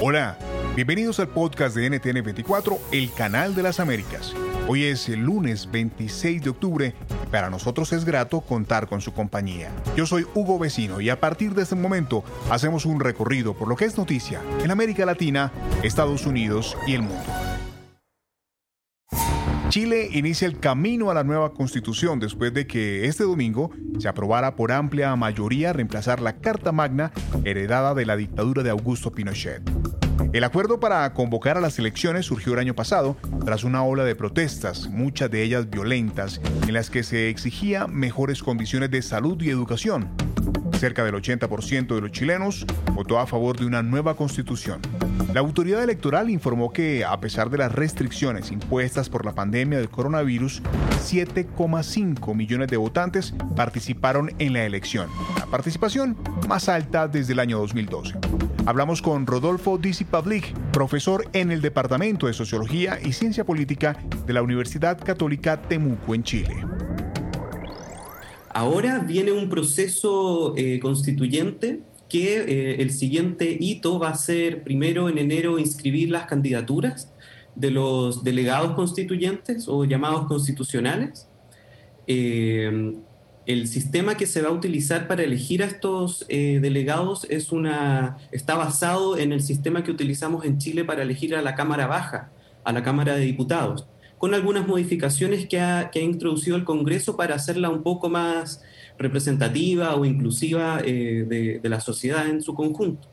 Hola, bienvenidos al podcast de NTN24, el canal de las Américas. Hoy es el lunes 26 de octubre y para nosotros es grato contar con su compañía. Yo soy Hugo Vecino y a partir de este momento hacemos un recorrido por lo que es noticia en América Latina, Estados Unidos y el mundo. Chile inicia el camino a la nueva constitución después de que este domingo se aprobara por amplia mayoría reemplazar la Carta Magna heredada de la dictadura de Augusto Pinochet. El acuerdo para convocar a las elecciones surgió el año pasado tras una ola de protestas, muchas de ellas violentas, en las que se exigía mejores condiciones de salud y educación. Cerca del 80% de los chilenos votó a favor de una nueva constitución. La autoridad electoral informó que, a pesar de las restricciones impuestas por la pandemia del coronavirus, 7,5 millones de votantes participaron en la elección, la participación más alta desde el año 2012. Hablamos con Rodolfo Disi Pavlik, profesor en el Departamento de Sociología y Ciencia Política de la Universidad Católica Temuco en Chile. Ahora viene un proceso eh, constituyente que eh, el siguiente hito va a ser primero en enero inscribir las candidaturas de los delegados constituyentes o llamados constitucionales. Eh, el sistema que se va a utilizar para elegir a estos delegados es una, está basado en el sistema que utilizamos en Chile para elegir a la Cámara Baja, a la Cámara de Diputados con algunas modificaciones que ha, introducido el Congreso para hacerla un poco más representativa o inclusiva eh, de, la sociedad en su conjunto.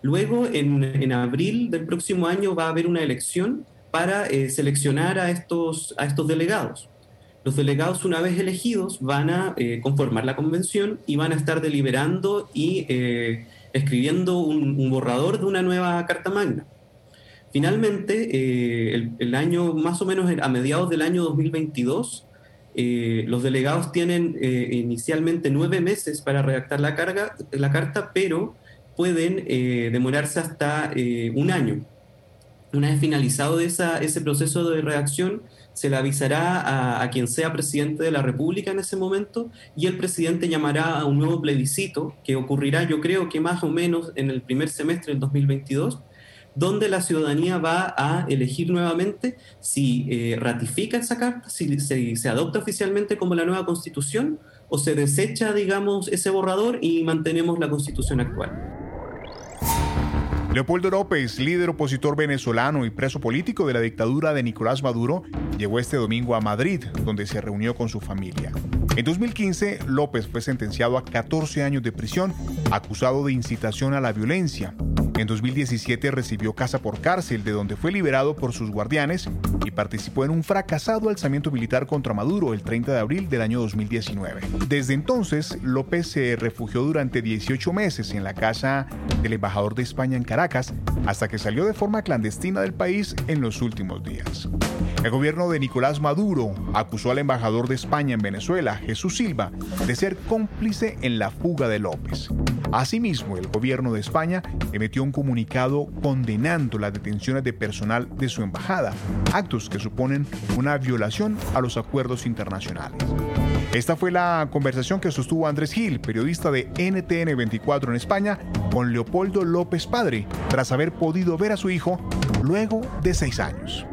Luego, en, abril del próximo año, va a haber una elección para eh, seleccionar a estos, a estos delegados. Los delegados, una vez elegidos, van a eh, conformar la convención y van a estar deliberando y escribiendo un borrador de una nueva Carta Magna. Finalmente, eh, el, año, más o menos a mediados del año 2022, eh, los delegados tienen eh, inicialmente nueve meses para redactar la, carga, la carta, pero pueden demorarse hasta un año. Una vez finalizado ese proceso de redacción, se le avisará a, a, quien sea presidente de la República en ese momento y el presidente llamará a un nuevo plebiscito que ocurrirá yo creo que más o menos en el primer semestre del 2022 donde la ciudadanía va a elegir nuevamente si eh, ratifica esa carta, si se, adopta oficialmente como la nueva constitución o se desecha, digamos, ese borrador y mantenemos la constitución actual. Leopoldo López, líder opositor venezolano y preso político de la dictadura de Nicolás Maduro, llegó este domingo a Madrid, donde se reunió con su familia. En 2015, López fue sentenciado a 14 años de prisión, acusado de incitación a la violencia. En 2017 recibió casa por cárcel, de donde fue liberado por sus guardianes y participó en un fracasado alzamiento militar contra Maduro el 30 de abril del año 2019. Desde entonces, López se refugió durante 18 meses en la casa del embajador de España en Caracas, hasta que salió de forma clandestina del país en los últimos días. El gobierno de Nicolás Maduro acusó al embajador de España en Venezuela, Jesús Silva, de ser cómplice en la fuga de López. Asimismo, el gobierno de España emitió un comunicado condenando las detenciones de personal de su embajada, actos que suponen una violación a los acuerdos internacionales. Esta fue la conversación que sostuvo Andrés Gil, periodista de NTN 24 en España, con Leopoldo López Padre, tras haber podido ver a su hijo luego de seis años.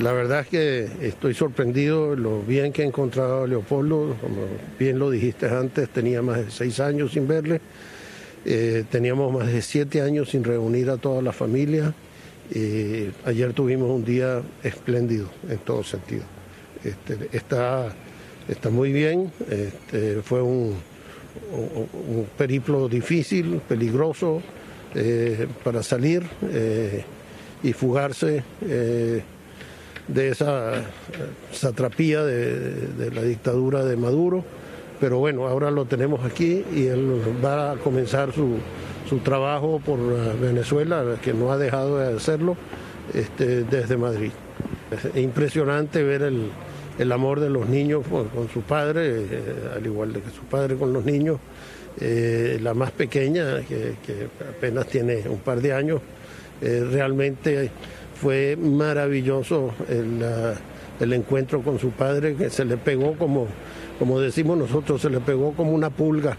La verdad es que estoy sorprendido lo bien que he encontrado a Leopoldo, como bien lo dijiste antes, tenía más de seis años sin verle eh, teníamos más de siete años sin reunir a toda la familia. y ayer tuvimos un día espléndido en todo sentido. Este, está, está muy bien. Este, fue un, periplo difícil, peligroso eh, para salir eh, y fugarse de esa satrapía de la dictadura de Maduro pero bueno, ahora lo tenemos aquí y él va a comenzar su, trabajo por eh, Venezuela, que no ha dejado de hacerlo este, desde Madrid. Es impresionante ver el, amor de los niños con, su padre, eh, al igual de que su padre con los niños. Eh, la más pequeña, que, apenas tiene un par de años, realmente fue maravilloso el, el encuentro con su padre, que se le pegó como como decimos nosotros, se le pegó como una pulga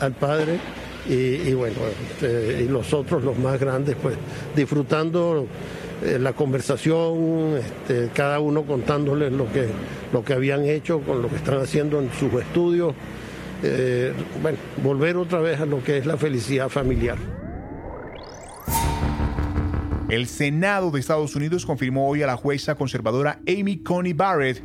al padre y, bueno, este, y los otros, los más grandes, pues disfrutando eh, la conversación, este, cada uno contándoles lo que, lo que habían hecho con lo que están haciendo en sus estudios. Eh, bueno, volver otra vez a lo que es la felicidad familiar. El Senado de Estados Unidos confirmó hoy a la jueza conservadora Amy Coney Barrett,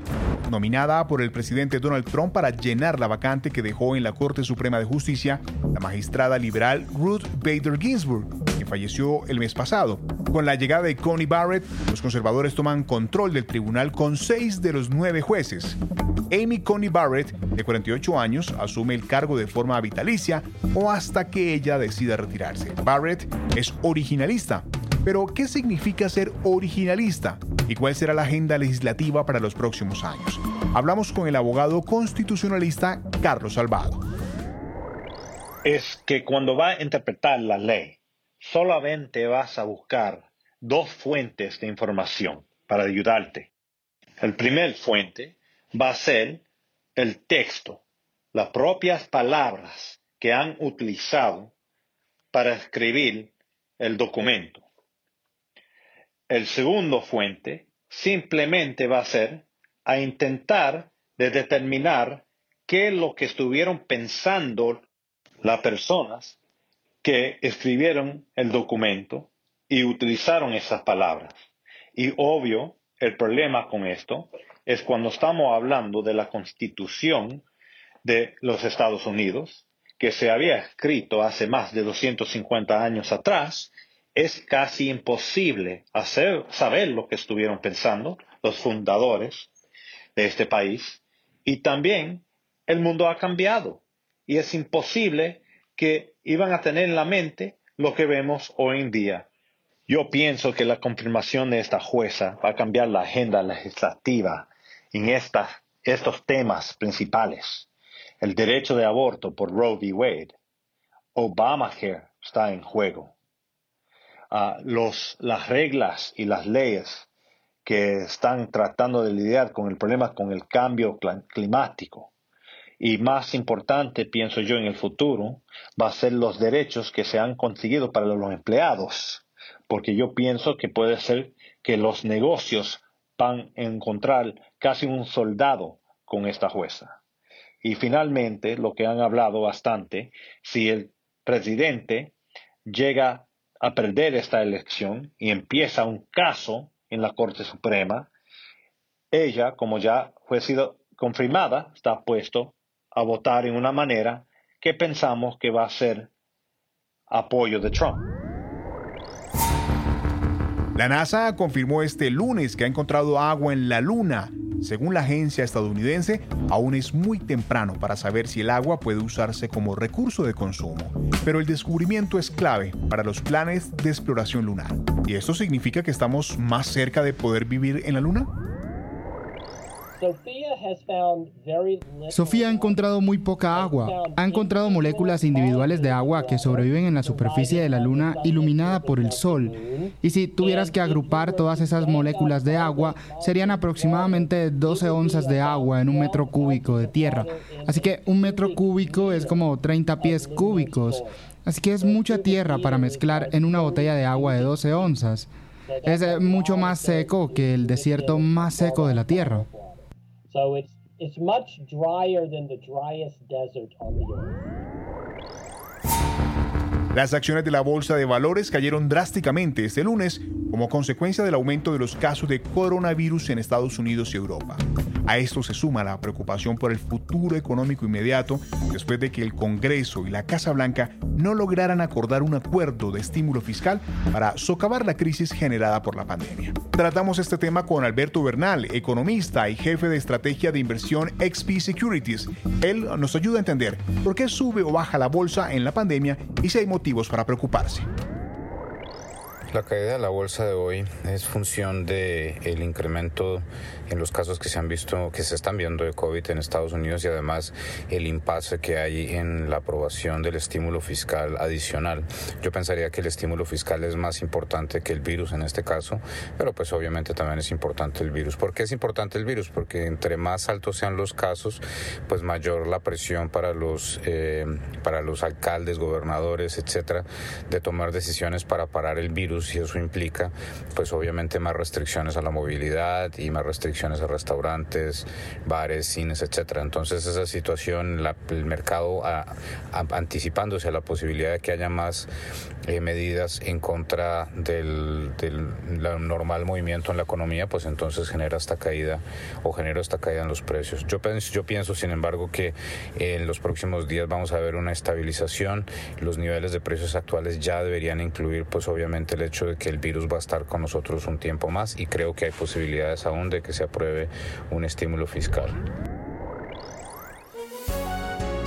nominada por el presidente Donald Trump para llenar la vacante que dejó en la Corte Suprema de Justicia la magistrada liberal Ruth Bader Ginsburg, que falleció el mes pasado. Con la llegada de Coney Barrett, los conservadores toman control del tribunal con seis de los nueve jueces. Amy Coney Barrett, de 48 años, asume el cargo de forma vitalicia o hasta que ella decida retirarse. Barrett es originalista pero, ¿qué significa ser originalista? ¿Y cuál será la agenda legislativa para los próximos años? Hablamos con el abogado constitucionalista Carlos Salvado. Es que cuando va a interpretar la ley, solamente vas a buscar dos fuentes de información para ayudarte. El primer fuente va a ser el texto, las propias palabras que han utilizado para escribir el documento. El segundo fuente simplemente va a ser a intentar de determinar qué es lo que estuvieron pensando las personas que escribieron el documento y utilizaron esas palabras. Y obvio, el problema con esto es cuando estamos hablando de la constitución de los Estados Unidos, que se había escrito hace más de 250 años atrás es casi imposible hacer, saber lo que estuvieron pensando los fundadores de este país. Y también el mundo ha cambiado y es imposible que iban a tener en la mente lo que vemos hoy en día. Yo pienso que la confirmación de esta jueza va a cambiar la agenda legislativa en estos temas principales. El derecho de aborto por Roe v. Wade. Obamacare está en juego los, las reglas y las leyes que están tratando de lidiar con el problema con el cambio climático. Y más importante, pienso yo, en el futuro, va a ser los derechos que se han conseguido para los empleados, porque yo pienso que puede ser que los negocios van a encontrar casi un soldado con esta jueza. Y finalmente, lo que han hablado bastante, si el presidente llega a perder esta elección y empieza un caso en la Corte Suprema, ella, como ya fue sido confirmada, está puesto a votar en una manera que pensamos que va a ser apoyo de Trump. La NASA confirmó este lunes que ha encontrado agua en la Luna según la agencia estadounidense, aún es muy temprano para saber si el agua puede usarse como recurso de consumo, pero el descubrimiento es clave para los planes de exploración lunar. ¿Y esto significa que estamos más cerca de poder vivir en la Luna? Sofía ha encontrado muy poca agua. Ha encontrado moléculas individuales de agua que sobreviven en la superficie de la Luna iluminada por el Sol. Y si tuvieras que agrupar todas esas moléculas de agua, serían aproximadamente 12 onzas de agua en un metro cúbico de tierra. Así que un metro cúbico es como 30 pies cúbicos. Así que es mucha tierra para mezclar en una botella de agua de 12 onzas. Es mucho más seco que el desierto más seco de la Tierra. So it's, it's much drier than the driest desert on the earth. Las acciones de la bolsa de valores cayeron drásticamente este lunes como consecuencia del aumento de los casos de coronavirus en Estados Unidos y Europa. A esto se suma la preocupación por el futuro económico inmediato después de que el Congreso y la Casa Blanca no lograran acordar un acuerdo de estímulo fiscal para socavar la crisis generada por la pandemia. Tratamos este tema con Alberto Bernal, economista y jefe de estrategia de inversión XP Securities. Él nos ayuda a entender por qué sube o baja la bolsa en la pandemia y si hay motivos para preocuparse. La caída de la bolsa de hoy es función del el incremento en los casos que se han visto, que se están viendo de COVID en Estados Unidos y además el impasse que hay en la aprobación del estímulo fiscal adicional. Yo pensaría que el estímulo fiscal es más importante que el virus en este caso, pero pues obviamente también es importante el virus. ¿Por qué es importante el virus? Porque entre más altos sean los casos, pues mayor la presión para los, eh, para los alcaldes, gobernadores, etcétera, de tomar decisiones para parar el virus y eso implica pues obviamente más restricciones a la movilidad y más restricciones a restaurantes, bares, cines, etcétera. Entonces esa situación, el mercado anticipándose a la posibilidad de que haya más eh, medidas en contra del, normal movimiento en la economía, pues entonces genera esta caída o genera esta caída en los precios. Yo pienso, yo pienso sin embargo que en los próximos días vamos a ver una estabilización, los niveles de precios actuales ya deberían incluir pues obviamente el hecho de que el virus va a estar con nosotros un tiempo más y creo que hay posibilidades aún de que se apruebe un estímulo fiscal.